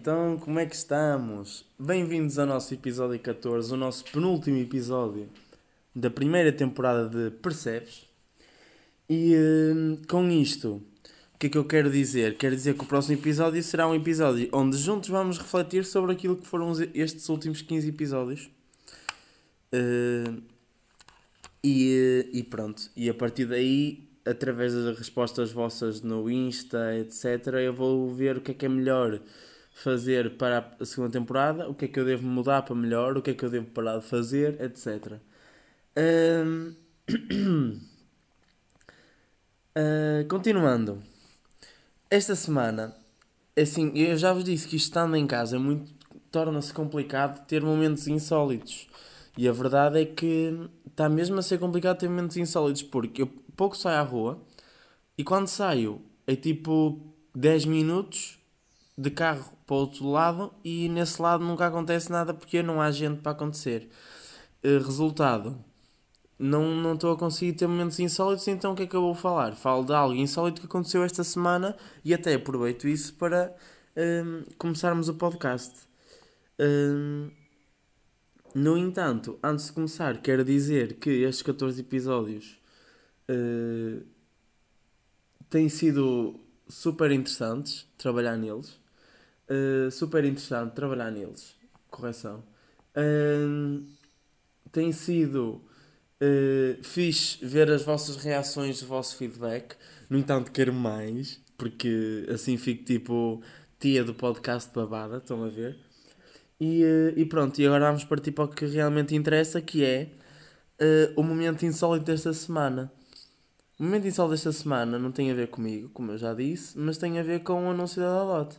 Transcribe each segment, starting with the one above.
Então, como é que estamos? Bem-vindos ao nosso episódio 14, o nosso penúltimo episódio da primeira temporada de Percebes. E hum, com isto, o que é que eu quero dizer? Quero dizer que o próximo episódio será um episódio onde juntos vamos refletir sobre aquilo que foram estes últimos 15 episódios. Uh, e, e pronto, e a partir daí, através das respostas vossas no Insta, etc., eu vou ver o que é que é melhor fazer para a segunda temporada, o que é que eu devo mudar para melhor, o que é que eu devo parar de fazer, etc. Ahm, ah, continuando, esta semana, assim, eu já vos disse que estando em casa é muito, torna-se complicado ter momentos insólitos. E a verdade é que está mesmo a ser complicado ter momentos insólitos, porque eu pouco saio à rua e quando saio é tipo 10 minutos de carro para o outro lado e nesse lado nunca acontece nada porque não há gente para acontecer. Eh, resultado, não não estou a conseguir ter momentos insólitos, então o que é que eu vou falar? Falo de algo insólito que aconteceu esta semana e até aproveito isso para hum, começarmos o podcast. Hum, no entanto, antes de começar, quero dizer que estes 14 episódios eh, têm sido super interessantes trabalhar neles. Uh, super interessante trabalhar neles. Correção. Um, tem sido uh, fixe ver as vossas reações, o vosso feedback. No entanto, quero mais, porque assim fico tipo tia do podcast babada, estão a ver? E, uh, e pronto, e agora vamos partir para o que realmente interessa, que é uh, o momento insólito desta semana. O momento insólito desta semana não tem a ver comigo, como eu já disse, mas tem a ver com o anúncio da Dalote.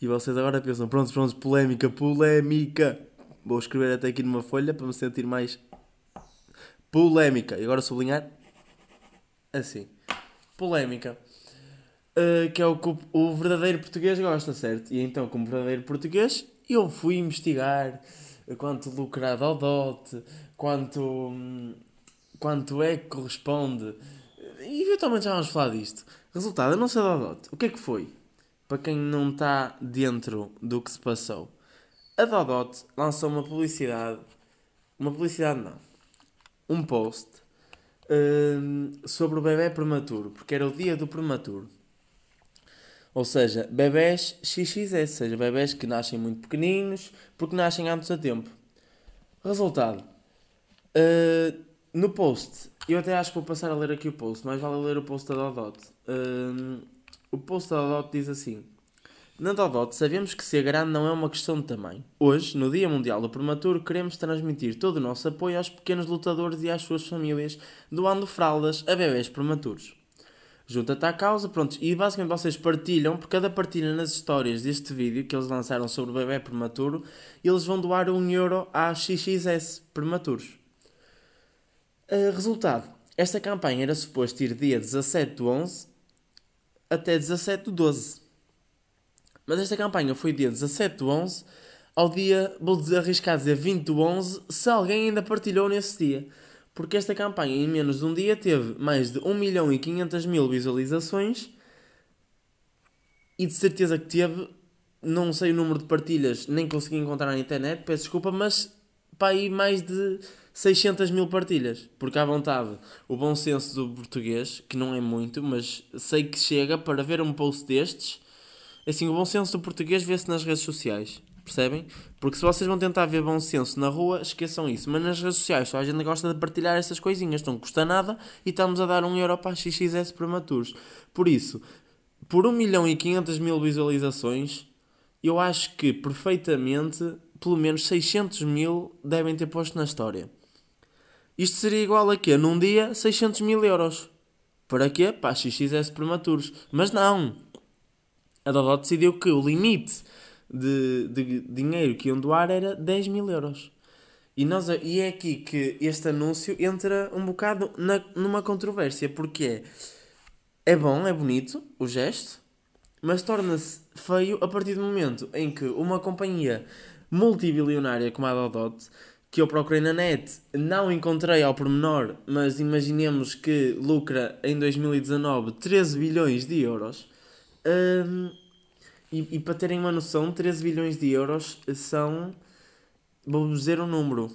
E vocês agora pensam, pronto, pronto, polémica, polémica. Vou escrever até aqui numa folha para me sentir mais polémica. E agora sublinhar assim. Polémica. Uh, que é o que o, verdadeiro português gosta, certo? E então, como verdadeiro português, eu fui investigar quanto lucra a Dodote, quanto, quanto é que corresponde. E eventualmente já vamos falar disto. Resultado, eu não sei da Dodote. O que é que foi? Para quem não está dentro do que se passou. A Dodot lançou uma publicidade. Uma publicidade não. Um post hum, sobre o bebê prematuro. Porque era o dia do prematuro. Ou seja, bebés XXS. Ou seja, bebés que nascem muito pequeninos. Porque nascem antes a tempo. Resultado. Uh, no post. Eu até acho que vou passar a ler aqui o post. Mas vale ler o post da Dodot. Hum, o post da Dodot diz assim: Na Dodot sabemos que ser grande não é uma questão de tamanho. Hoje, no Dia Mundial do Prematuro, queremos transmitir todo o nosso apoio aos pequenos lutadores e às suas famílias, doando fraldas a bebés prematuros. Junta-te à causa, pronto, e basicamente vocês partilham, por cada partilha nas histórias deste vídeo que eles lançaram sobre o bebê prematuro, eles vão doar um euro a XXS prematuros. Uh, resultado, esta campanha era suposto ir dia 17 do 11 até 17 do 12. Mas esta campanha foi dia 17 do 11 ao dia, vou arriscar dizer 20 do 11, se alguém ainda partilhou nesse dia. Porque esta campanha em menos de um dia teve mais de 1 milhão e 500 mil visualizações e de certeza que teve, não sei o número de partilhas, nem consegui encontrar na internet, peço desculpa, mas para aí mais de 600 mil partilhas. Porque à vontade, o bom senso do português, que não é muito, mas sei que chega para ver um post destes. Assim, o bom senso do português vê-se nas redes sociais. Percebem? Porque se vocês vão tentar ver bom senso na rua, esqueçam isso. Mas nas redes sociais só a gente gosta de partilhar essas coisinhas. Não custa nada e estamos a dar um euro para XXS prematuros. Por isso, por 1 milhão e 500 mil visualizações, eu acho que perfeitamente, pelo menos 600 mil devem ter posto na história. Isto seria igual a quê? Num dia, 600 mil euros. Para quê? Para XXS prematuros. Mas não. A Dodot decidiu que o limite de, de dinheiro que iam doar era 10 mil euros. E, nós, e é aqui que este anúncio entra um bocado na, numa controvérsia, porque é, é bom, é bonito o gesto, mas torna-se feio a partir do momento em que uma companhia multibilionária como a Dodot, que eu procurei na net, não encontrei ao pormenor, mas imaginemos que lucra em 2019 13 bilhões de euros, hum, E, e para terem uma noção, 13 bilhões de euros são. Vou dizer um número: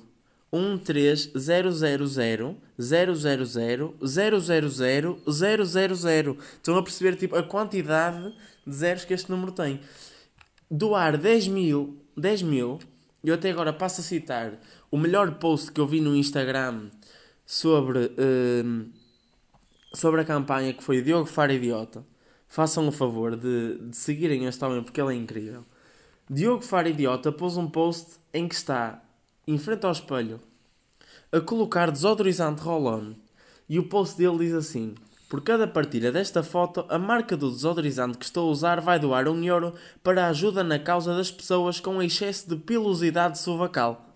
1300000000000. Estão a perceber tipo, a quantidade de zeros que este número tem. Doar 10 mil, 10 mil, eu até agora passo a citar o melhor post que eu vi no Instagram sobre, uh, sobre a campanha que foi Diogo Fara Idiota. Façam o favor de, de seguirem este homem porque ele é incrível. Diogo Fara Idiota pôs um post em que está em frente ao espelho a colocar desodorizante roll-on e o post dele diz assim: Por cada partilha desta foto, a marca do desodorizante que estou a usar vai doar um euro para a ajuda na causa das pessoas com excesso de pilosidade suvacal.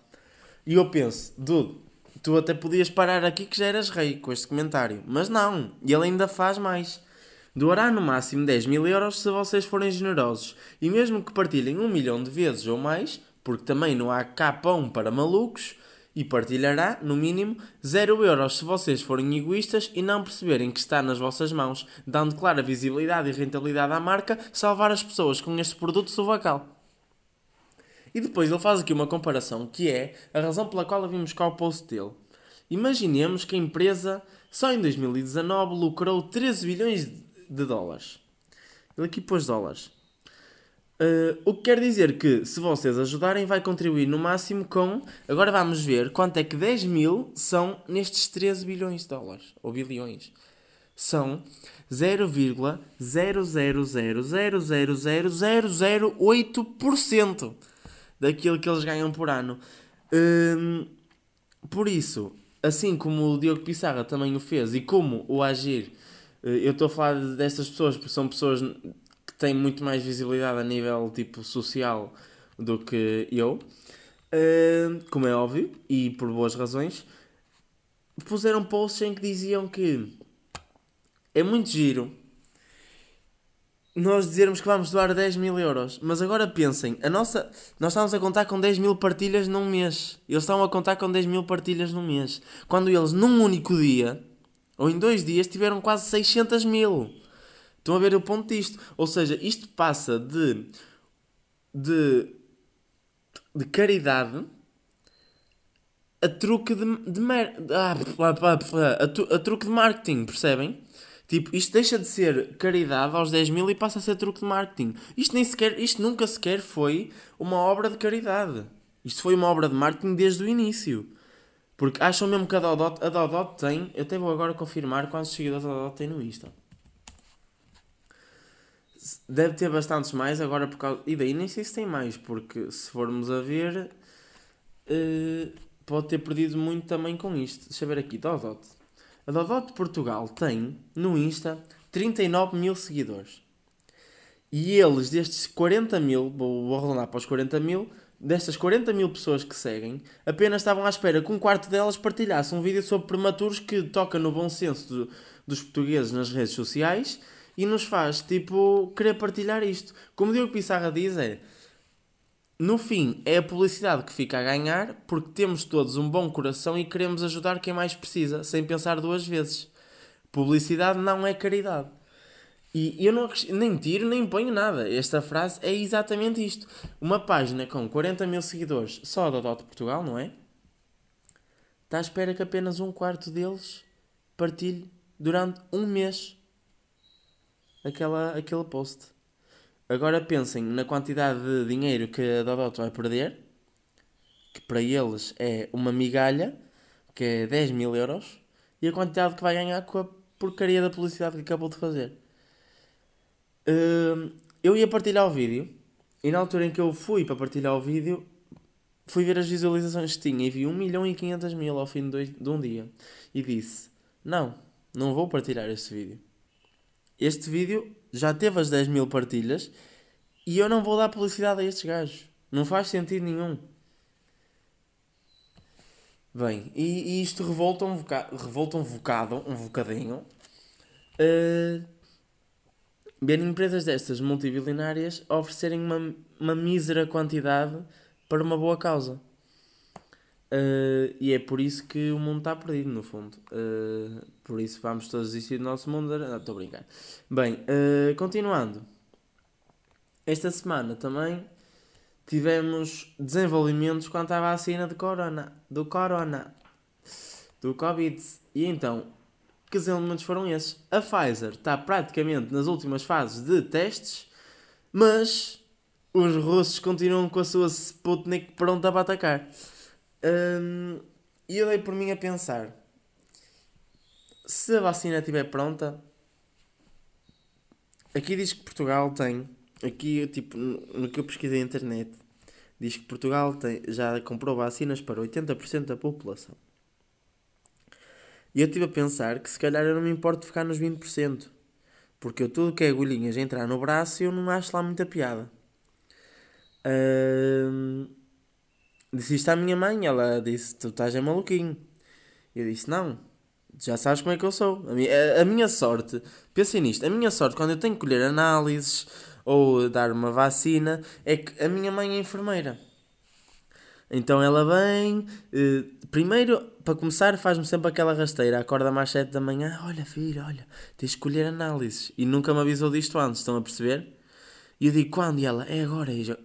E eu penso, Dude, tu até podias parar aqui que já eras rei com este comentário. Mas não, ele ainda faz mais. Doará no máximo 10 mil euros se vocês forem generosos. E mesmo que partilhem um milhão de vezes ou mais, porque também não há capão para malucos, e partilhará, no mínimo, 0 euros se vocês forem egoístas e não perceberem que está nas vossas mãos, dando clara visibilidade e rentabilidade à marca, salvar as pessoas com este produto suvacal. E depois ele faz aqui uma comparação que é a razão pela qual vimos cá o post dele. Imaginemos que a empresa só em 2019 lucrou 13 bilhões de dólares. Ele aqui pôs dólares. Uh, o que quer dizer que, se vocês ajudarem, vai contribuir no máximo com. Agora vamos ver quanto é que 10 mil são nestes 13 bilhões de dólares. Ou bilhões. São 0,000000008% daquilo que eles ganham por ano. Uh, por isso, assim como o Diogo Pissarra também o fez e como o Agir, uh, eu estou a falar destas pessoas porque são pessoas tem muito mais visibilidade a nível tipo social do que eu, como é óbvio, e por boas razões, puseram posts em que diziam que é muito giro nós dizermos que vamos doar 10 mil euros. Mas agora pensem, a nossa, nós estamos a contar com 10 mil partilhas num mês. Eles estão a contar com 10 mil partilhas num mês. Quando eles, num único dia, ou em dois dias, tiveram quase 600 mil. Estão a ver o ponto disto. Ou seja, isto passa de, de, de caridade a truque de, de mer... ah, a, a, truque de marketing, percebem? Tipo, isto deixa de ser caridade aos 10 mil e passa a ser truque de marketing. Isto, nem sequer, isto nunca sequer foi uma obra de caridade. Isto foi uma obra de marketing desde o início. Porque acham mesmo que a Dodot, a Dodot tem. Eu até vou agora confirmar quantos seguidores a Dodot tem no Insta. Deve ter bastantes mais agora por causa. E daí nem sei se tem mais, porque se formos a ver, uh, pode ter perdido muito também com isto. Deixa eu ver aqui, Dodot. A Dodot de Portugal tem no Insta 39 mil seguidores. E eles, destes 40 mil, vou, vou arredondar para os 40 mil, destas 40 mil pessoas que seguem, apenas estavam à espera que um quarto delas partilhasse um vídeo sobre prematuros que toca no bom senso do, dos portugueses nas redes sociais e nos faz, tipo, querer partilhar isto. Como o Diogo Pissarra diz, é. No fim, é a publicidade que fica a ganhar porque temos todos um bom coração e queremos ajudar quem mais precisa, sem pensar duas vezes. Publicidade não é caridade. E eu não, nem tiro nem ponho nada. Esta frase é exatamente isto. Uma página com 40 mil seguidores só da Dota Portugal, não é? Está à espera que apenas um quarto deles partilhe durante um mês aquela, aquele post. Agora pensem na quantidade de dinheiro que a Dodot vai perder, que para eles é uma migalha, que é 10 mil euros, e a quantidade que vai ganhar com a porcaria da publicidade que acabou de fazer. Uh, eu ia partilhar o vídeo, e na altura em que eu fui para partilhar o vídeo, fui ver as visualizações que tinha e vi 1 milhão e 500 mil ao fim de, de um dia. E disse: Não, não vou partilhar este vídeo. Este vídeo já teve as 10 mil partilhas e eu não vou dar publicidade a estes gajos. Não faz sentido nenhum. Bem, e, e isto revolta um, voca revolta um bocado, um bocadinho. Uh, ver empresas destas multibilionárias oferecerem uma, uma mísera quantidade para uma boa causa. Uh, e é por isso que o mundo está perdido, no fundo. Uh, por isso vamos todos desistir do nosso mundo. Não, estou a brincar. Bem, uh, continuando. esta semana também tivemos desenvolvimentos quanto à vacina de corona, do corona, do Covid. E então, que desenvolvimentos foram esses? A Pfizer está praticamente nas últimas fases de testes, mas os russos continuam com a sua Sputnik pronta para atacar. Hum, e eu dei por mim a pensar: se a vacina estiver pronta, aqui diz que Portugal tem, aqui tipo no que eu pesquisei na internet, diz que Portugal tem, já comprou vacinas para 80% da população. E eu estive a pensar que se calhar eu não me importo de ficar nos 20%. Porque eu tudo que é agulhinhas entrar no braço eu não acho lá muita piada. Uh, disse isto à minha mãe, ela disse, tu estás é maluquinho. Eu disse, não, já sabes como é que eu sou. A minha, a, a minha sorte, pensem nisto, a minha sorte quando eu tenho que colher análises ou dar uma vacina é que a minha mãe é enfermeira. Então ela vem, eh, primeiro, para começar, faz-me sempre aquela rasteira, acorda mais 7 da manhã, olha filho, olha, tens de escolher análises. E nunca me avisou disto antes, estão a perceber? E eu digo, quando? E ela, é agora, e já,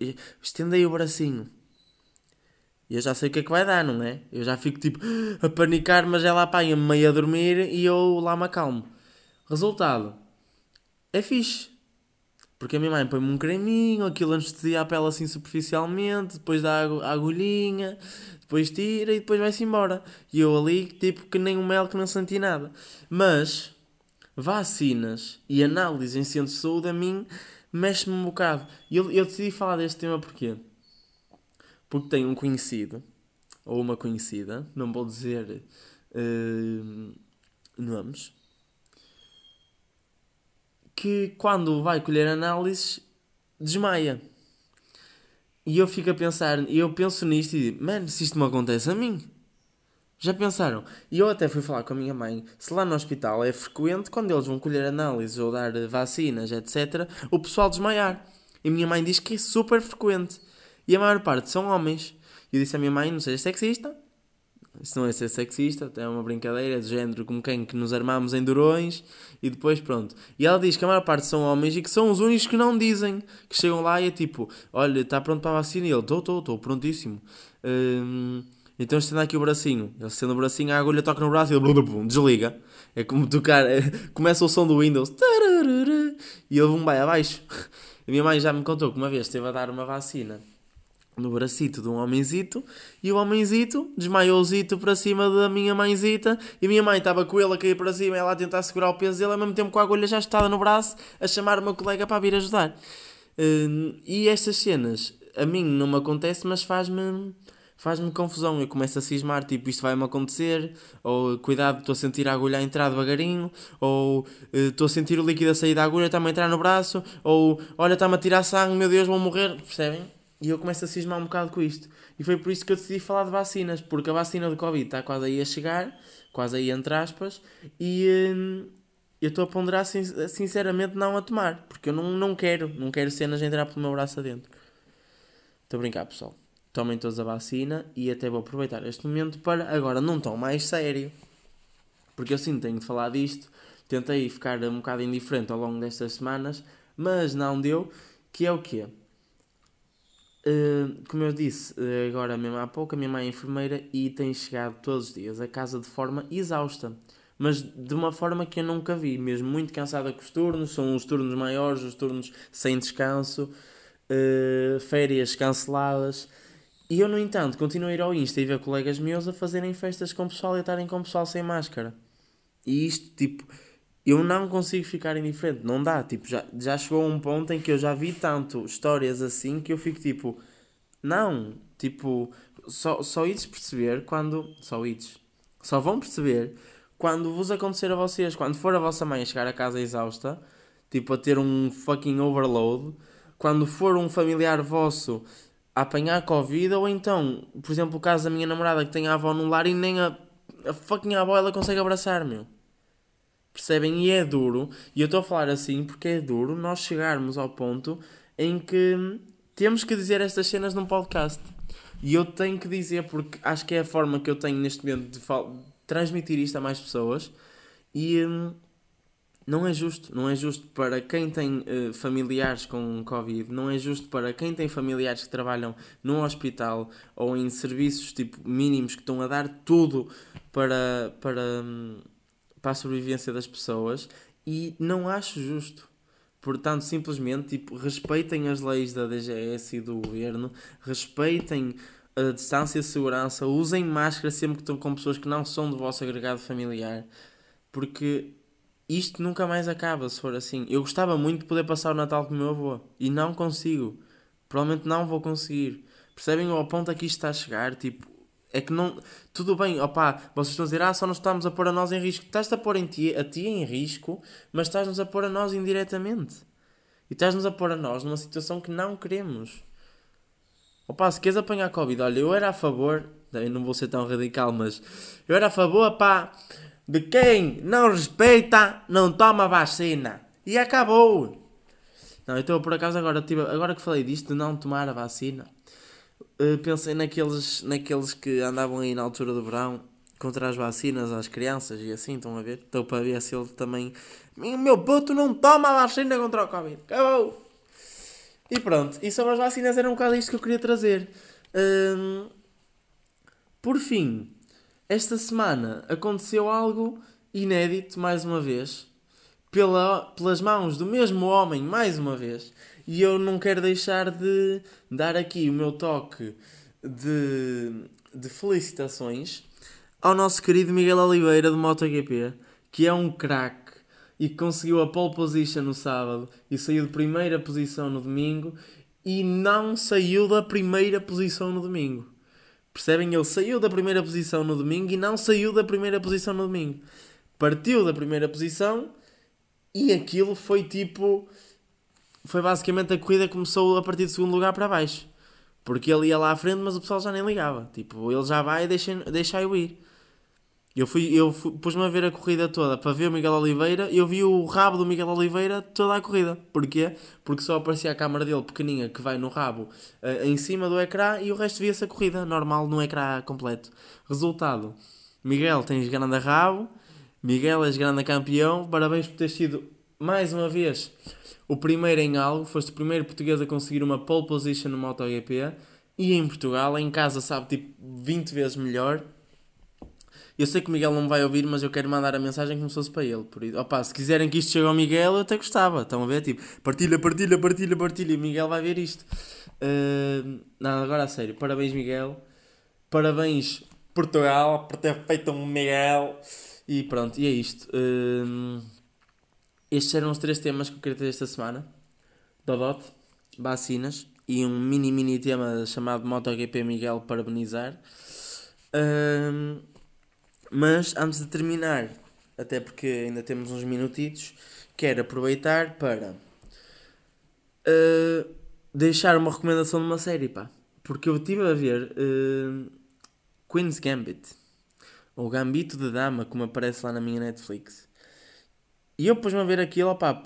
estendei o bracinho. E eu já sei o que é que vai dar, não é? Eu já fico tipo a panicar, mas ela apanha-me meio a dormir e eu lá me acalmo. Resultado, é fixe. Porque a minha mãe põe-me um creminho, aquilo anestesia a pele assim superficialmente, depois dá a agulhinha, depois tira e depois vai-se embora. E eu ali, tipo, que nem um mel que não senti nada. Mas, vacinas e análise em centro de saúde a mim mexe-me um bocado. E eu, eu decidi falar deste tema porquê? Porque tenho um conhecido, ou uma conhecida, não vou dizer uh, nomes, que quando vai colher análises desmaia. E eu fico a pensar, e eu penso nisto e digo, mano, se isto me acontece a mim. Já pensaram? E eu até fui falar com a minha mãe, se lá no hospital é frequente, quando eles vão colher análises ou dar vacinas, etc., o pessoal desmaiar. E minha mãe diz que é super frequente. E a maior parte são homens. E eu disse à minha mãe, não seja sexista, isso não é ser sexista, é uma brincadeira de género como quem que nos armamos em durões e depois pronto. E ela diz que a maior parte são homens e que são os únicos que não dizem, que chegam lá e é tipo, olha, está pronto para a vacina? E ele, estou, estou, estou, prontíssimo. Hum, então estenda aqui o bracinho. Ele estende o bracinho, a agulha toca no braço e ele blum, blum, desliga. É como tocar, é, começa o som do Windows e ele vai abaixo. A minha mãe já me contou que uma vez esteve a dar uma vacina no bracito de um homenzito e o homenzito desmaiou o para cima da minha mãezita e minha mãe estava com ele a cair para cima ela a tentar segurar o peso dele ao mesmo tempo com a agulha já estada no braço a chamar o meu colega para vir ajudar hum, e estas cenas a mim não me acontece mas faz-me faz-me confusão eu começo a cismar tipo isto vai-me acontecer ou cuidado estou a sentir a agulha a entrar devagarinho ou eh, estou a sentir o líquido a sair da agulha está-me a entrar no braço ou olha está-me a tirar sangue meu Deus vou morrer percebem? E eu começo a cismar um bocado com isto. E foi por isso que eu decidi falar de vacinas, porque a vacina do Covid está quase aí a chegar, quase aí entre aspas, e hum, eu estou a ponderar sinceramente não a tomar, porque eu não, não quero, não quero cenas entrar pelo meu braço adentro. Estou a brincar, pessoal. Tomem todos a vacina e até vou aproveitar este momento para agora não tão mais sério, porque eu sim tenho de falar disto. Tentei ficar um bocado indiferente ao longo destas semanas, mas não deu. Que é o quê? Uh, como eu disse uh, agora mesmo há pouco, a minha mãe é enfermeira e tem chegado todos os dias a casa de forma exausta, mas de uma forma que eu nunca vi, mesmo muito cansada com os turnos, são os turnos maiores, os turnos sem descanso, uh, férias canceladas. E eu, no entanto, continuo a ir ao Insta e ver colegas meus a fazerem festas com pessoal e a estarem com pessoal sem máscara. E isto, tipo, eu não consigo ficar indiferente, não dá, tipo, já, já chegou um ponto em que eu já vi tanto histórias assim que eu fico tipo, não, tipo, só, só ides perceber quando, só ides, só vão perceber quando vos acontecer a vocês, quando for a vossa mãe a chegar a casa exausta, tipo, a ter um fucking overload, quando for um familiar vosso a apanhar Covid, ou então, por exemplo, o caso da minha namorada que tem a avó no lar e nem a, a fucking avó ela consegue abraçar, meu. Percebem? E é duro, e eu estou a falar assim porque é duro nós chegarmos ao ponto em que temos que dizer estas cenas num podcast. E eu tenho que dizer porque acho que é a forma que eu tenho neste momento de transmitir isto a mais pessoas. E hum, não é justo. Não é justo para quem tem uh, familiares com Covid, não é justo para quem tem familiares que trabalham num hospital ou em serviços tipo mínimos que estão a dar tudo para, para, hum, para a sobrevivência das pessoas e não acho justo. Portanto, simplesmente tipo, respeitem as leis da DGS e do governo, respeitem a distância de segurança, usem máscara sempre que estão com pessoas que não são do vosso agregado familiar, porque isto nunca mais acaba se for assim. Eu gostava muito de poder passar o Natal com o meu avô e não consigo. Provavelmente não vou conseguir. Percebem ao ponto a que isto está a chegar? Tipo, é que não. Tudo bem, opá, vocês estão a dizer, ah, só nos estamos a pôr a nós em risco. Estás-te a pôr em ti, a ti em risco, mas estás-nos a pôr a nós indiretamente. E estás-nos a pôr a nós numa situação que não queremos. Opá, se queres apanhar Covid, olha, eu era a favor, eu não vou ser tão radical, mas eu era a favor, pá, de quem não respeita, não toma vacina. E acabou. Não, então por acaso agora, tipo, agora que falei disto de não tomar a vacina, uh, pensei naqueles, naqueles que andavam aí na altura do verão contra as vacinas às crianças e assim, estão a ver? Estou para ver se ele também. Meu puto não toma a vacina contra o Covid. Acabou! E pronto, e sobre as vacinas era um bocado isto que eu queria trazer. Um, por fim, esta semana aconteceu algo inédito, mais uma vez, pela, pelas mãos do mesmo homem, mais uma vez, e eu não quero deixar de dar aqui o meu toque de, de felicitações ao nosso querido Miguel Oliveira do MotoGP, que é um craque e conseguiu a pole position no sábado e saiu de primeira posição no domingo e não saiu da primeira posição no domingo. Percebem? Ele saiu da primeira posição no domingo e não saiu da primeira posição no domingo. Partiu da primeira posição e aquilo foi tipo. Foi basicamente a corrida começou a partir do segundo lugar para baixo. Porque ele ia lá à frente, mas o pessoal já nem ligava. Tipo, ele já vai deixa, deixa eu ir. Eu fui, eu pus-me a ver a corrida toda para ver o Miguel Oliveira eu vi o rabo do Miguel Oliveira toda a corrida. Porquê? Porque só aparecia a câmera dele pequeninha que vai no rabo uh, em cima do ecrã e o resto via-se a corrida normal no ecrã completo. Resultado: Miguel, tens grande rabo, Miguel, és grande campeão, parabéns por ter sido mais uma vez o primeiro em algo, foste o primeiro português a conseguir uma pole position no MotoGP e em Portugal, em casa, sabe, tipo 20 vezes melhor. Eu sei que o Miguel não vai ouvir, mas eu quero mandar a mensagem como se fosse para ele. Por isso, opa, se quiserem que isto chegue ao Miguel, eu até gostava. Estão a ver? Tipo, partilha, partilha, partilha, partilha. E Miguel vai ver isto. Uh, não, agora a sério. Parabéns, Miguel. Parabéns, Portugal, por ter feito um Miguel. E pronto, e é isto. Uh, estes eram os três temas que eu queria ter esta semana: Dodot, vacinas e um mini, mini tema chamado MotoGP Miguel Parabenizar. Uh, mas antes de terminar, até porque ainda temos uns minutitos, quero aproveitar para uh, deixar uma recomendação de uma série, pá. Porque eu estive a ver uh, Queen's Gambit, ou Gambito de Dama, como aparece lá na minha Netflix. E eu pus-me a ver aquilo, pá,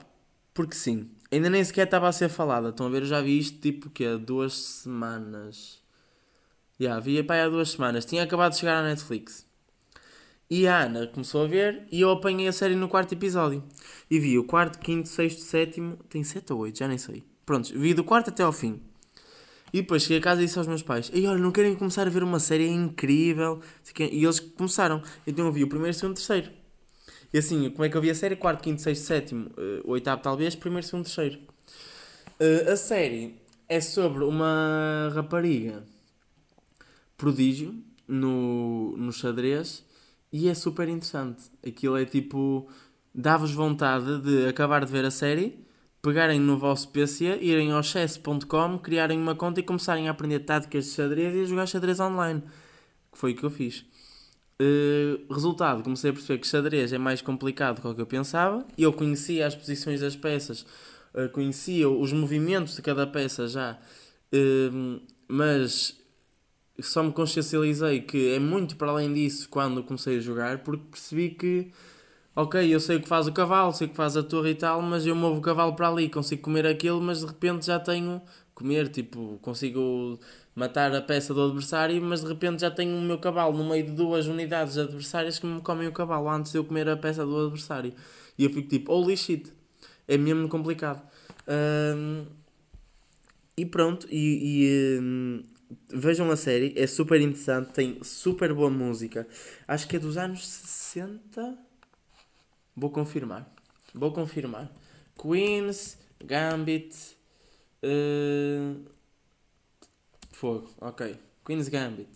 porque sim. Ainda nem sequer estava a ser falada. Estão a ver, eu já vi isto tipo que há duas semanas. Já, yeah, vi pá, há duas semanas. Tinha acabado de chegar à Netflix. E a Ana começou a ver e eu apanhei a série no quarto episódio. E vi o quarto, quinto, sexto, sétimo. Tem sete ou oito, já nem sei. Pronto, vi do quarto até ao fim. E depois cheguei a casa e disse aos meus pais: E olha, não querem começar a ver uma série incrível? E eles começaram. Então eu vi o primeiro, segundo, terceiro. E assim, como é que eu vi a série? Quarto, quinto, sexto, sétimo, uh, oitavo talvez, primeiro, segundo, terceiro. Uh, a série é sobre uma rapariga prodígio no, no xadrez e é super interessante. Aquilo é tipo. Dá-vos vontade de acabar de ver a série, pegarem no vosso PC, irem ao chess.com, criarem uma conta e começarem a aprender táticas de xadrez e a jogar xadrez online. Que foi o que eu fiz. Uh, resultado, comecei a perceber que xadrez é mais complicado do que eu pensava. Eu conhecia as posições das peças, uh, conhecia os movimentos de cada peça já, uh, mas só me consciencializei que é muito para além disso quando comecei a jogar, porque percebi que, ok, eu sei o que faz o cavalo, sei o que faz a torre e tal, mas eu movo o cavalo para ali, consigo comer aquilo, mas de repente já tenho comer, tipo, consigo matar a peça do adversário, mas de repente já tenho o meu cavalo no meio de duas unidades adversárias que me comem o cavalo antes de eu comer a peça do adversário. E eu fico tipo, holy shit, é mesmo complicado. Um, e pronto, e, e um, vejam a série, é super interessante, tem super boa música. Acho que é dos anos 60. Vou confirmar. Vou confirmar. Queens, Gambit. Uh... Fogo, ok. Queen's Gambit.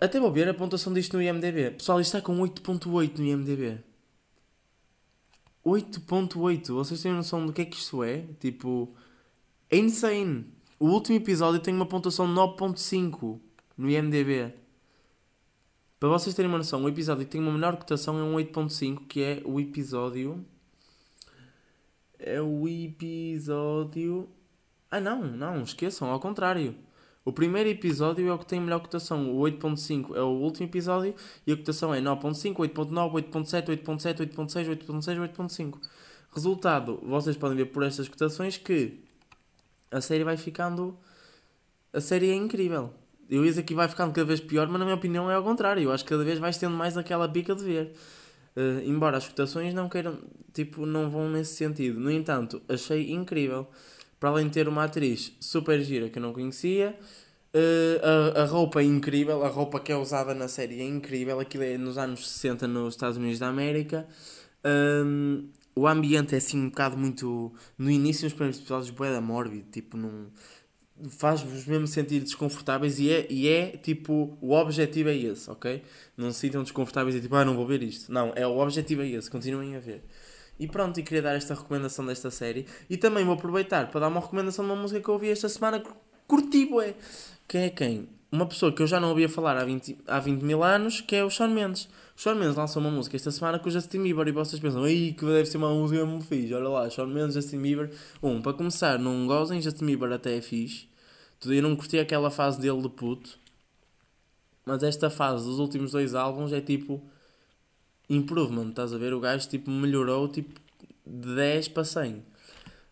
Até vou ver a pontuação disto no IMDB. Pessoal, isto está com 8.8 no IMDB. 8.8. Vocês têm noção do que é que isto é? Tipo, é insane. O último episódio tem uma pontuação 9.5 no IMDB. Para vocês terem uma noção, o episódio que tem uma menor cotação é um 8.5, que é o episódio... É o episódio... Ah não, não, esqueçam, ao contrário. O primeiro episódio é o que tem melhor cotação. O 8.5 é o último episódio e a cotação é 9.5, 8.9, 8.7, 8.7, 8.6, 8.6, 8.5. Resultado, vocês podem ver por estas cotações que a série vai ficando. A série é incrível. Eu dizer que vai ficando cada vez pior, mas na minha opinião é ao contrário. Eu acho que cada vez vais tendo mais aquela bica de ver. Uh, embora as cotações não queiram, tipo, não vão nesse sentido. No entanto, achei incrível para além de ter uma atriz super gira que eu não conhecia, uh, a, a roupa é incrível, a roupa que é usada na série é incrível, aquilo é nos anos 60 nos Estados Unidos da América. Um, o ambiente é assim um bocado muito. No início, os primeiros episódios, boeda mórbido, tipo, não. Faz-vos mesmo sentir desconfortáveis e é, e é tipo. O objetivo é esse, ok? Não se sintam desconfortáveis e tipo, ah, não vou ver isto. Não, é o objetivo é esse, continuem a ver. E pronto, e queria dar esta recomendação desta série. E também vou aproveitar para dar uma recomendação de uma música que eu ouvi esta semana curti, ué. Que é quem? Uma pessoa que eu já não ouvia falar há 20, há 20 mil anos, que é o Shawn Mendes. O Shawn Mendes lançou uma música esta semana com o Justin Bieber e vocês pensam, ei, que deve ser uma música muito fixe. Olha lá, Shawn Mendes, Justin Bieber. Um, para começar, não gozem, Justin Bieber até é fixe. Eu não curti aquela fase dele de puto. Mas esta fase dos últimos dois álbuns é tipo improvement, estás a ver? O gajo tipo, melhorou tipo, de 10 para 100.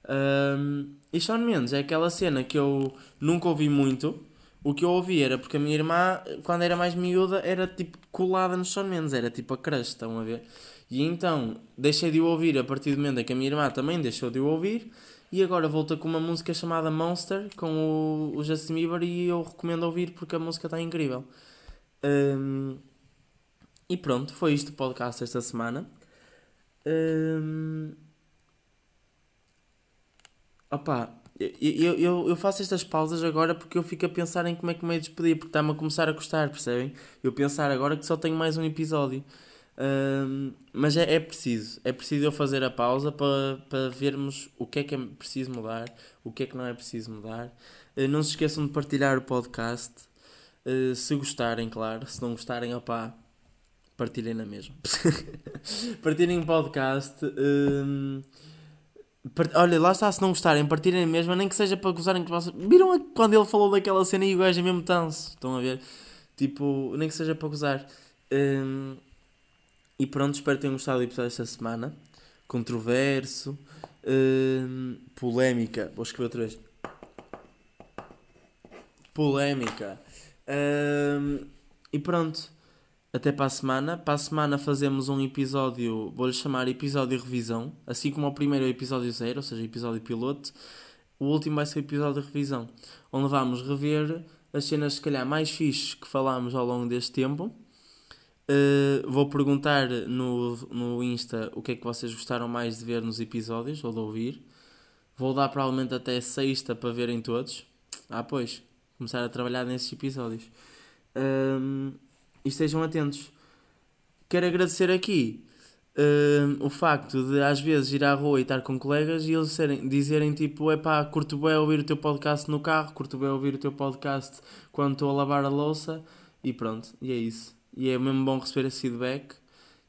Um, e Shawn Mendes é aquela cena que eu nunca ouvi muito. O que eu ouvi era porque a minha irmã, quando era mais miúda, era tipo colada no Shawn Mendes, era tipo a crush, estão a ver? E então deixei de o ouvir a partir do momento em que a minha irmã também deixou de o ouvir. E agora volta com uma música chamada Monster com o, o Justin Bieber e eu recomendo ouvir porque a música está incrível. Um, e pronto, foi isto o podcast esta semana. Um... Opa, eu, eu, eu faço estas pausas agora porque eu fico a pensar em como é que me despedir, porque está-me a começar a custar, percebem? Eu pensar agora que só tenho mais um episódio. Um, mas é, é preciso, é preciso eu fazer a pausa para, para vermos o que é que é preciso mudar, o que é que não é preciso mudar. Uh, não se esqueçam de partilhar o podcast. Uh, se gostarem, claro. Se não gostarem, opá, partilhem na mesma. partilhem o podcast. Um, part... Olha, lá está, se não gostarem, partilhem na mesma, nem que seja para gozarem que. Viram quando ele falou daquela cena e o gajo é mesmo tanso? Estão a ver? Tipo, nem que seja para gozar. Um, e pronto, espero que tenham gostado do episódio esta semana. Controverso. Um, polémica. Vou escrever outra vez. Polémica. Um, e pronto até para a semana. Para a semana fazemos um episódio, vou-lhe chamar episódio revisão, assim como o primeiro é episódio zero, ou seja, episódio piloto. O último vai ser o episódio de revisão, onde vamos rever as cenas, se calhar, mais fixes que falámos ao longo deste tempo. Uh, vou perguntar no, no Insta o que é que vocês gostaram mais de ver nos episódios ou de ouvir. Vou dar provavelmente até sexta para verem todos. Ah, pois, começar a trabalhar nesses episódios. Um, ehm, e estejam atentos. Quero agradecer aqui uh, o facto de às vezes ir à rua e estar com colegas e eles serem, dizerem tipo: é pá, curto bem ouvir o teu podcast no carro, curto bem ouvir o teu podcast quando estou a lavar a louça e pronto, e é isso. E é mesmo bom receber esse feedback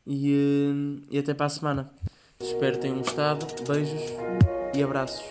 e, uh, e até para a semana. Espero que tenham gostado. Beijos e abraços.